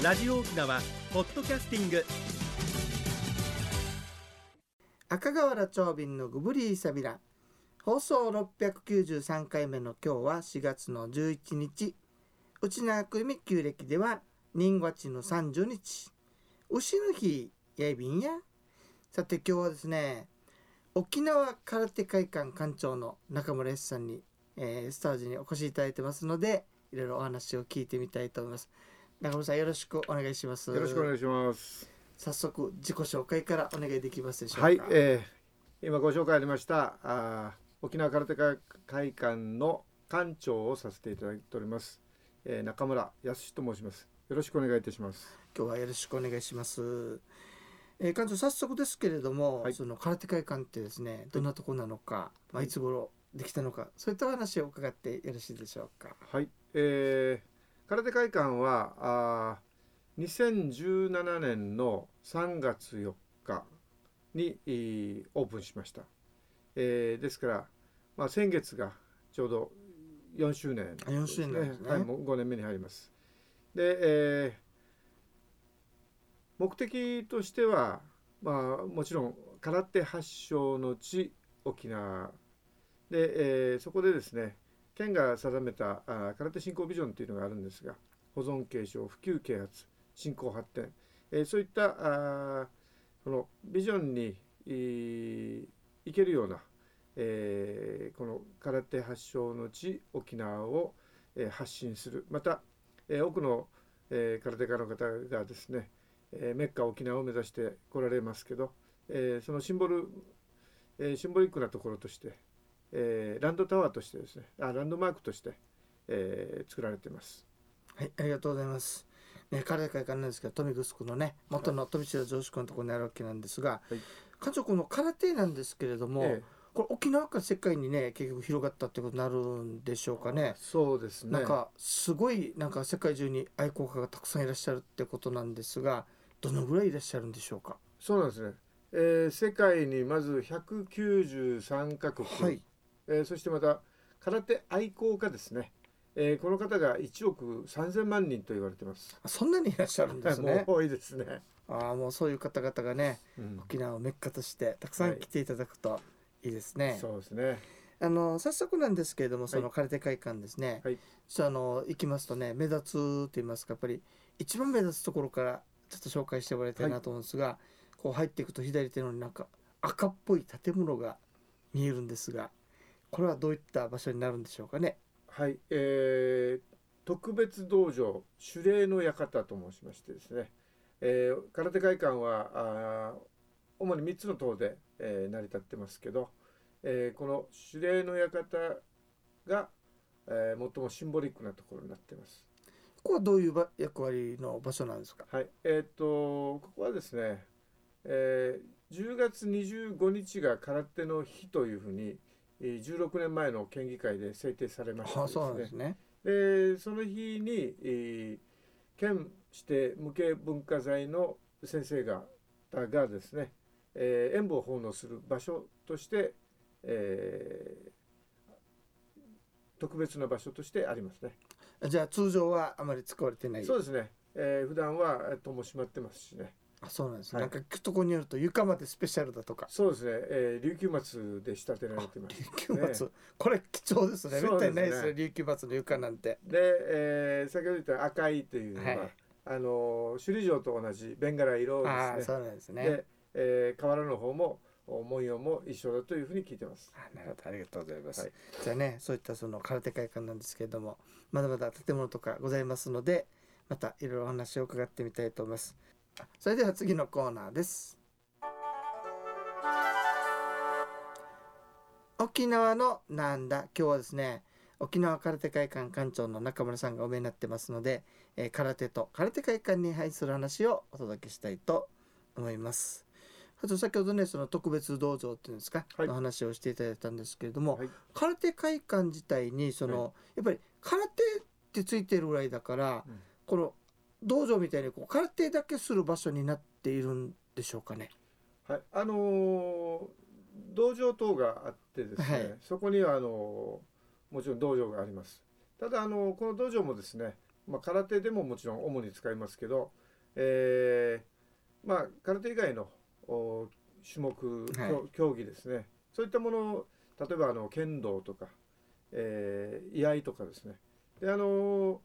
ラジオ沖縄ポッドキャスティング。赤瓦長瓶のグブリーサビラ。放送693回目の今日は4月の11日。内縄久美旧暦では人月の30日。牛の日やいびんや。さて今日はですね沖縄空手会館館長の中村康さんに、えースタジオにお越しいただいてますのでいろいろお話を聞いてみたいと思います。中村さんよろしくお願いしますよろしくお願いします。早速自己紹介からお願いできますでしょうかはい、えー、今ご紹介ありましたあー沖縄空手会会館の館長をさせていただいております、えー、中村康と申します。よろしくお願いいたします。今日はよろしくお願いします。えー、館長早速ですけれども、はいその空手会館ってですねどんなところなのか、いまあ、いつ頃できたのかそういったお話を伺ってよろしいでしょうか。はい、えー、空手会館はあー2017年の3月4日にえーオープンしました。えー、ですから、まあ、先月がちょうど4周年あ4周年ですねはい、もう5年目に入ります。で、えー目的としては、まあ、もちろん空手発祥の地沖縄で、えーそこでですね県が定めたあ空手振興ビジョンというのがあるんですが保存継承普及啓発振興発展、えーそういったあこのビジョンにいけるような、えーこの空手発祥の地沖縄を、えー発信する。また、えー多くの、えー空手家の方がですね、えーメッカ沖縄を目指して来られますけど、えーそのシンボル、えーシンボリックなところとして、えーランドタワーとしてですねあランドマークとして、えー作られています。はいありがとうございます。ね、空手会館なんですけど富城のね元の富城城址区のところにあるわけなんですが、はい。館長この空手なんですけれども、えこれ沖縄から世界にね結局広がったってことになるんでしょうかね。そうですね。なんかすごいなんか世界中に愛好家がたくさんいらっしゃるってことなんですがどのぐらいいらっしゃるんでしょうか？そうなんですね、えー世界にまず193カ国、はいえーそしてまた空手愛好家ですね、えーこの方が1億3000万人と言われてます。あそんなにいらっしゃるんですね。もう多いですね。ああもうそういう方々がねうん。沖縄をメッカとしてたくさん来ていただくといいですね、そうですね。あの早速なんですけれどもその空手会館ですね、はい。そうあの行きますとね目立つと言いますかやっぱり一番目立つところからちょっと紹介してもらいたいなと思うんですが、こう入っていくと左手のなんか赤っぽい建物が見えるんですがこれはどういった場所になるんでしょうかね。はい、えー特別道場守礼の館と申しましてですね、えー空手会館はあー主に3つの塔で、えー成り立ってますけど、えーこの守礼の館が、えー最もシンボリックなところになっています。ここはどういうば役割の場所なんですか？はい、えっ、とここはですね、えー10月25日が空手の日というふうに、えー16年前の県議会で制定されましたですねでその日に、えー県指定無形文化財の先生ががですね、えー演舞を奉納する場所として、えー特別な場所としてありますね。じゃあ通常はあまり使われてないそうですね。えー普段はえー戸も閉まってますしね。あそうなんです、はい。なんか聞くとこによると床までスペシャルだとか。そうですね。えー琉球松で仕立てられてます。琉球松、これ貴重ですね。めったにないですね。琉球松の床なんて。で、えー先ほど言った赤いというのは、はいあの首里城と同じベンガラ色ですね。ああそうなんですね。で、えー、河原の方もお文様も一緒だというふうに聞いてます。あなるほど。ありがとうございます、はい。じゃあねそういったその空手会館なんですけれどもまだまだ建物とかございますのでまたいろいろお話を伺ってみたいと思います。あそれでは次のコーナーです。沖縄のなんだ？今日はですね沖縄空手会館館長の中村さんがお見えになってますので、えー空手と空手会館に配する話をお届けしたいと思います。あと先ほどねその特別道場っていうんですか、はい。の話をしていただいたんですけれども、はい。空手会館自体にその、はやっぱり空手ってついてるぐらいだから、うん。この道場みたいにこう空手だけする場所になっているんでしょうかね。はい、あのー道場等があってですね、はい。そこにはあのーもちろん道場があります。ただあのーこの道場もですね、まあ、空手でももちろん主に使いますけど、えーまあ、空手以外のお種目、はい。競競技ですね。そういったものを例えばあの剣道とか、えー居合とかですね。であの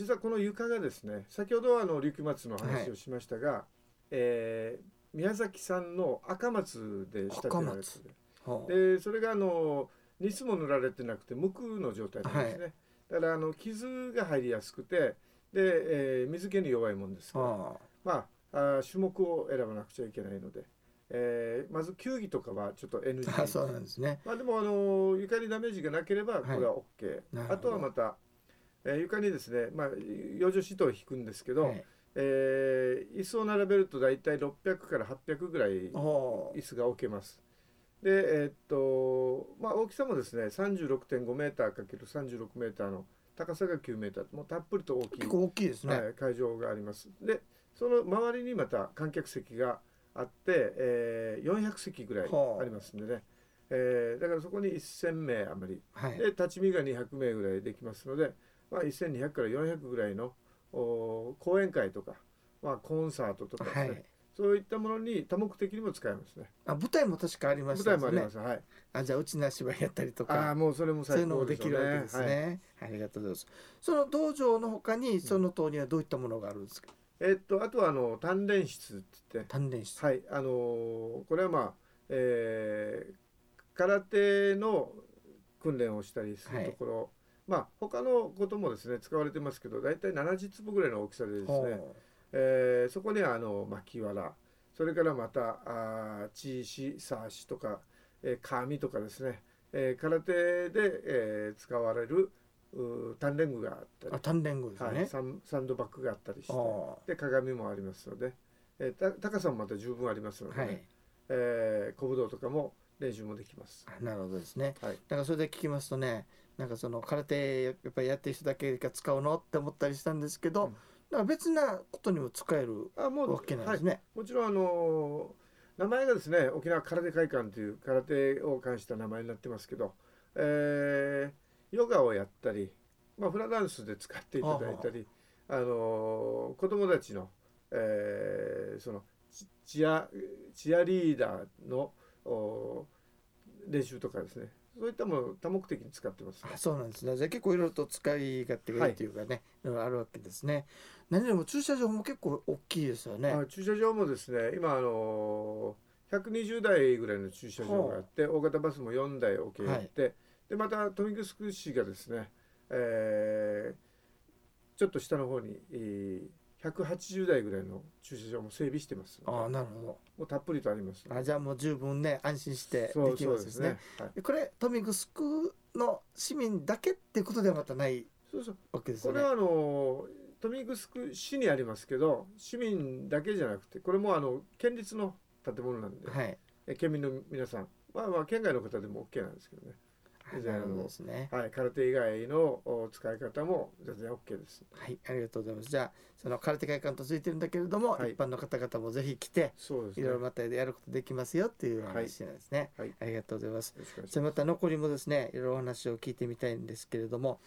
実はこの床がですね先ほどはあの琉球松の話をしましたが、えー宮崎産の赤松で仕立てられてる。はあでそれがあのニスも塗られてなくて無垢の状態なんですね、だからあの傷が入りやすくてで、えー水気に弱いもんですから、はまああー種目を選ばなくちゃいけないので、えーまず球技とかはちょっと NG あそうなんですね。まあでもあの床にダメージがなければこれは OK、なるほど。あとはまた、えー床にですね、まあ、養生シートを引くんですけど、はい。えー椅子を並べると大体600から800ぐらいは椅子が置けます。で、えーっと、まあ、大きさもですね、36.5メーター ×36 メーターの高さが9メーター、もうたっぷりと大きい、あ結構大きいですね、はい、会場があります。で、その周りにまた観客席があって、えー400席ぐらいはあありますんでね、えーだからそこに1000名余り、はい。で、立ち見が200名ぐらいできますので、まあ、1200から400ぐらいのお講演会とか、まあ、コンサートとかですね、はい。そういったものに多目的にも使えますね。あ舞台も確かありま舞したね台もあります。はい。あじゃあうちな芝居やったりとああかもうそれもそういうのも最高できるわけですね、はい。ありがとうございます。その道場のほかにその塔にはどういったものがあるんですか？えっとあとはあの鍛錬室って言って、鍛錬室。はい。あのーこれはまあ、えー空手の訓練をしたりするところ、まあ他のこともですね使われてますけど大体70坪ぐらいの大きさでですね、ほえーそこにはあの巻きわらそれからまたあーチーシサーシとか、えー、紙とかですね、えー空手で、えー使われるうー鍛錬具があったりうあ鍛錬具ですはい、ね、サンドバッグがあったりしてはで鏡もありますので、えーた高さもまた十分ありますので、ねあはい。えー小武道とかも練習もできます。あなるほどですね。はい、だからそれで聞きますとねなんかその空手やっぱりやってる人だけが使うのって思ったりしたんですけど、うん。だから別なことにも使えるあもうわけなんはい、ですね、もちろんあのー名前がですね沖縄空手会館という空手を関した名前になってますけど、えーヨガをやったり、まあ、フラダンスで使っていただいたり、あのー子供たちの、えーそのチチアチアリーダーのお練習とかですねそういったも多目的に使ってます、あそうなんですね。じゃあ結構いろいろと使い勝手がいいとい。うかね、いろいろあるわけですね。何よりも駐車場も結構大きいですよね。あ駐車場もですね今あのー120台ぐらいの駐車場があって大型バスも4台置けて、でまた豊見城市がですね、えーちょっと下の方に、えー180台ぐらいの駐車場も整備してます。ああなるほもうたっぷりとあります。どあじゃあもう十分ね安心してできそうでねますですすね。はい、でこれ豊見城の市民だけってことではまたないそうそう。わけですよね？これはあの豊見城市にありますけど市民だけじゃなくてこれもあの県立の建物なんで、はい。え県民の皆さんまあまあ県外の方でも OK なんですけどねあなるほどですね。はい、空手以外のお使い方も全然 OK です。はいありがとうございます。じゃあその空手会館とついてるんだけれども、はい。一般の方々もぜひ来てそうですね。いろいろまたやることできますよっていうはい話なんですね、はい。ありがとうございます。じゃあまた残りもですねいろいろお話を聞いてみたいんですけれども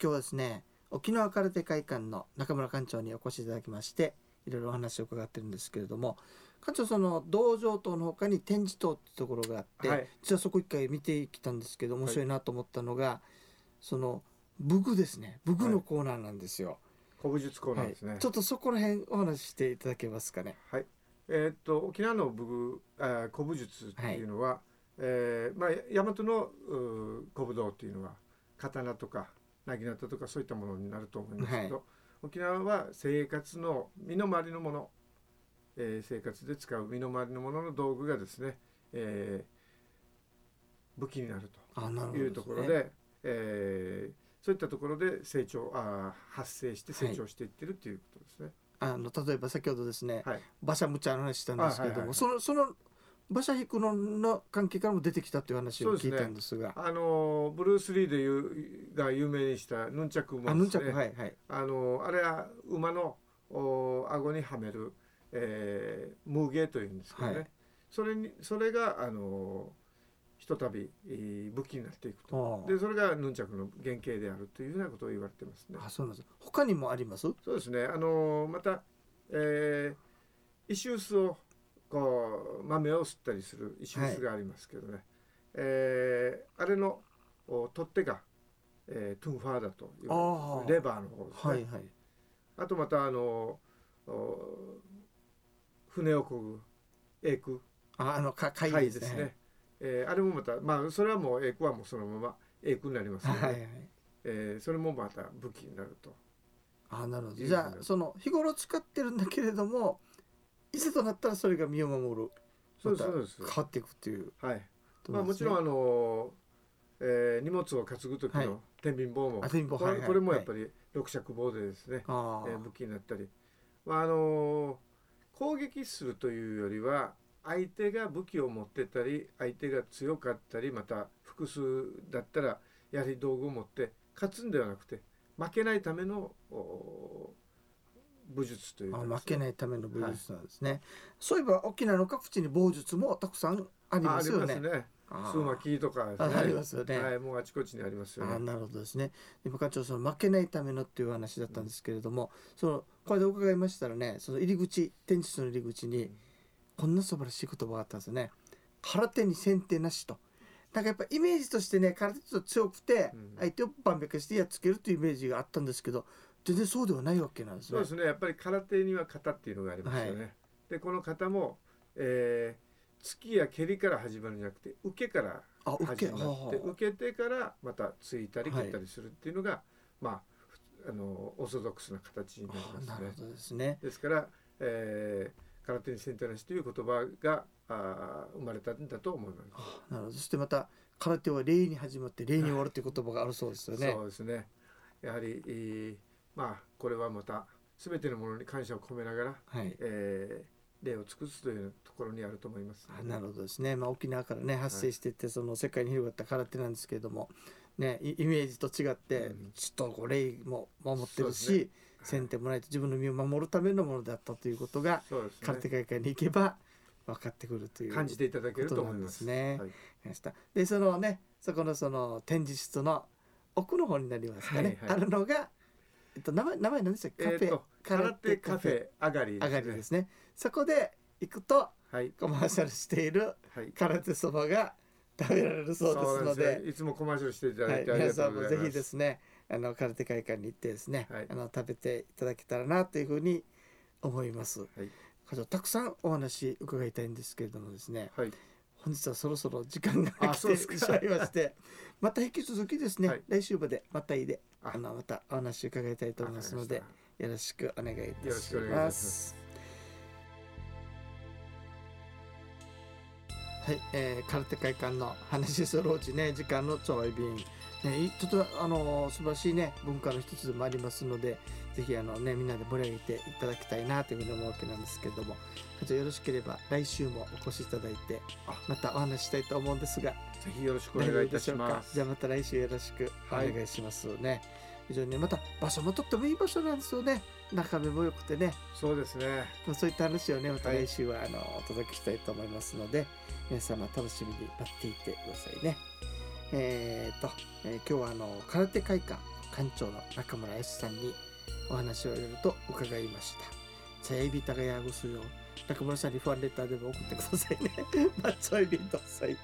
今日はですね沖縄空手会館の中村館長にお越しいただきましていろいろお話を伺ってるんですけれども館長その道場棟の他に展示棟ってところがあって、はい。実はそこ一回見てきたんですけど面白いなと思ったのが、その武具ですね。武具のコーナーなんですよ。古武術コーナーですね。はい、ちょっとそこら辺お話ししていただけますかね。はい。えーっと沖縄の武具あ古武術っていうのは、えーまあ大和の古武道っていうのは刀とか薙刀とかそういったものになると思いますけど、は沖縄は生活の身の回りのもの、えー生活で使う身の回りのものの道具がですね、えー武器になると。いうところで、えーそういったところで成長あー発生して成長していってるっていうことですね。あの例えば先ほどですね、はい。馬車むちゃの話したんですけれども、あはいはいはいそのその馬車引くのの関係からも出てきたという話を聞いたんですがあのーブルース・リーでいうが有名にしたヌンチャクもあヌンチャですねクはいはいあのーあれは馬のお顎にはめる、えー、ムーゲーというんですけどね、はい。それにそれがあのーひとたびえー武器になっていくと。あでそれがヌンチャクの原型であるというようなことを言われてますね。あそうなんです。他にもあります？そうですね。あのまた、えー、石臼をこう豆を吸ったりする石臼がありますけどね、えーあれのお取っ手が、えートゥンファーだというレバーの方ですね、はいはい。あとまたあのお船をこぐエク？ああのか貝貝ですすね、えーあれもまたまあそれはもうエクはもうそのままエクになりますので、はいはいはい。えーそれもまた武器になると。あなるほど。じゃあその日頃使ってるんだけれどもいざとなったらそれが身を守る。そうそうです。変わっていくっていう。はい。ね。まあもちろんあの、えー荷物を担ぐ時はい。の天秤棒も、はいはいこれもやっぱり六尺棒でですね、あー。えー武器になったり、まああの攻撃するというよりは相手が武器を持ってたり相手が強かったりまた複数だったらやはり道具を持って勝つんではなくて負けないためのお武術というかね。負けないための武術なんですね、そういえば沖縄の各地に武術もたくさんありますよね。ますね。数巻きとかね。あありますよねはい、もうあちこちにありますよね。あなるほどですね。今課長その負けないためのっていう話だったんですけれども、そのこれで伺いましたらね、その入り口展示室の入り口にこんな素晴らしい言葉があったんですよね。空手に先手なしと。なんかやっぱイメージとしてね空手と強くてうん相手を万引きしてやっつけるというイメージがあったんですけど全然そうではないわけなんですねそうで。すね。やっぱり空手には型っていうのがありますよね。で、この型も、えー、突きや蹴りから始まるんじゃなくて、受けからあ受け始まって、はあ受けてからまた突いたりはい蹴ったりするっていうのが、まあ、ふあのオーソドックスな形になりあますねですね。ですから、えー、空手に先手なしという言葉があー生まれたんだと思います。あなるほどそしてまた空手は礼に始まって礼に終わるという言葉があるそうですよね。そうですね。やはり、えーまあこれはまた全てのものに感謝を込めながら、はい。えー、礼を尽くすというところにあると思います。あなるほどですね、まあ、沖縄からね発生していって、その世界に広がった空手なんですけれども、ね、イイメージと違って、うん。ちょっとこう礼も守ってるし、そうですね。先手もないと自分の身を守るためのものだったということがそうです空手ね。会館に行けば分かってくるという感じていただけると思います。ね。はい。ました。でそのねそこのその展示室の奥の方になりますかね、はいはい。あるのが、えっと、名前名前何でしたっけ？カフェ、えーと空手カフェ。上がり上がりですね。そこで行くとはい。コマーシャルしているはい。空手そばが食べられるそうですので。ね。いつもコマーシャルしていたはい、だいてあり皆がとうんございます。さもぜひですねあの空手会館に行ってですね、はい。あの食べていただけたらなというふうに思います。はい。課長たくさんお話伺いたいんですけれどもですねはい。本日はそろそろ時間があ来てしまいましてまた引き続きですね、はい。来週までまたいでああのまたお話伺いたいと思いますのでよろしくお願いいたします。す。はい、えー、空手会館の話するうちね時間のちょい便、ね、ょっとあの素晴らしいね文化の一つでもありますのでぜひあのねみんなで盛り上げていただきたいなというふうに思うわけなんですけれども課長よろしければ来週もお越しいただいてあまたお話ししたいと思うんですがぜひよろしくお願いいたします。か？じゃあまた来週よろしくお願いしますね、非常にねまた場所もとってもいい場所なんですよね中身も良くてねそうですね。まあそういった話をねまたはい来週はあのお届けしたいと思いますので、皆様楽しみに待っていてくださいね。えー、と、えー今日はあの空手会館館長の中村康さんにお話をいろいろと伺いました。さあ、エビタがやぐすよ。中村さんにファンレターでも送ってくださいね。マッチョエビとさい。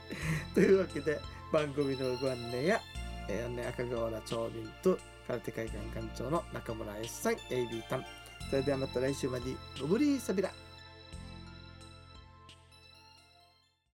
というわけで番組のご案内や、えーね、赤瓦町民と空手会館館長の中村康さん、エイビータン。それではまた来週までご無理さびら。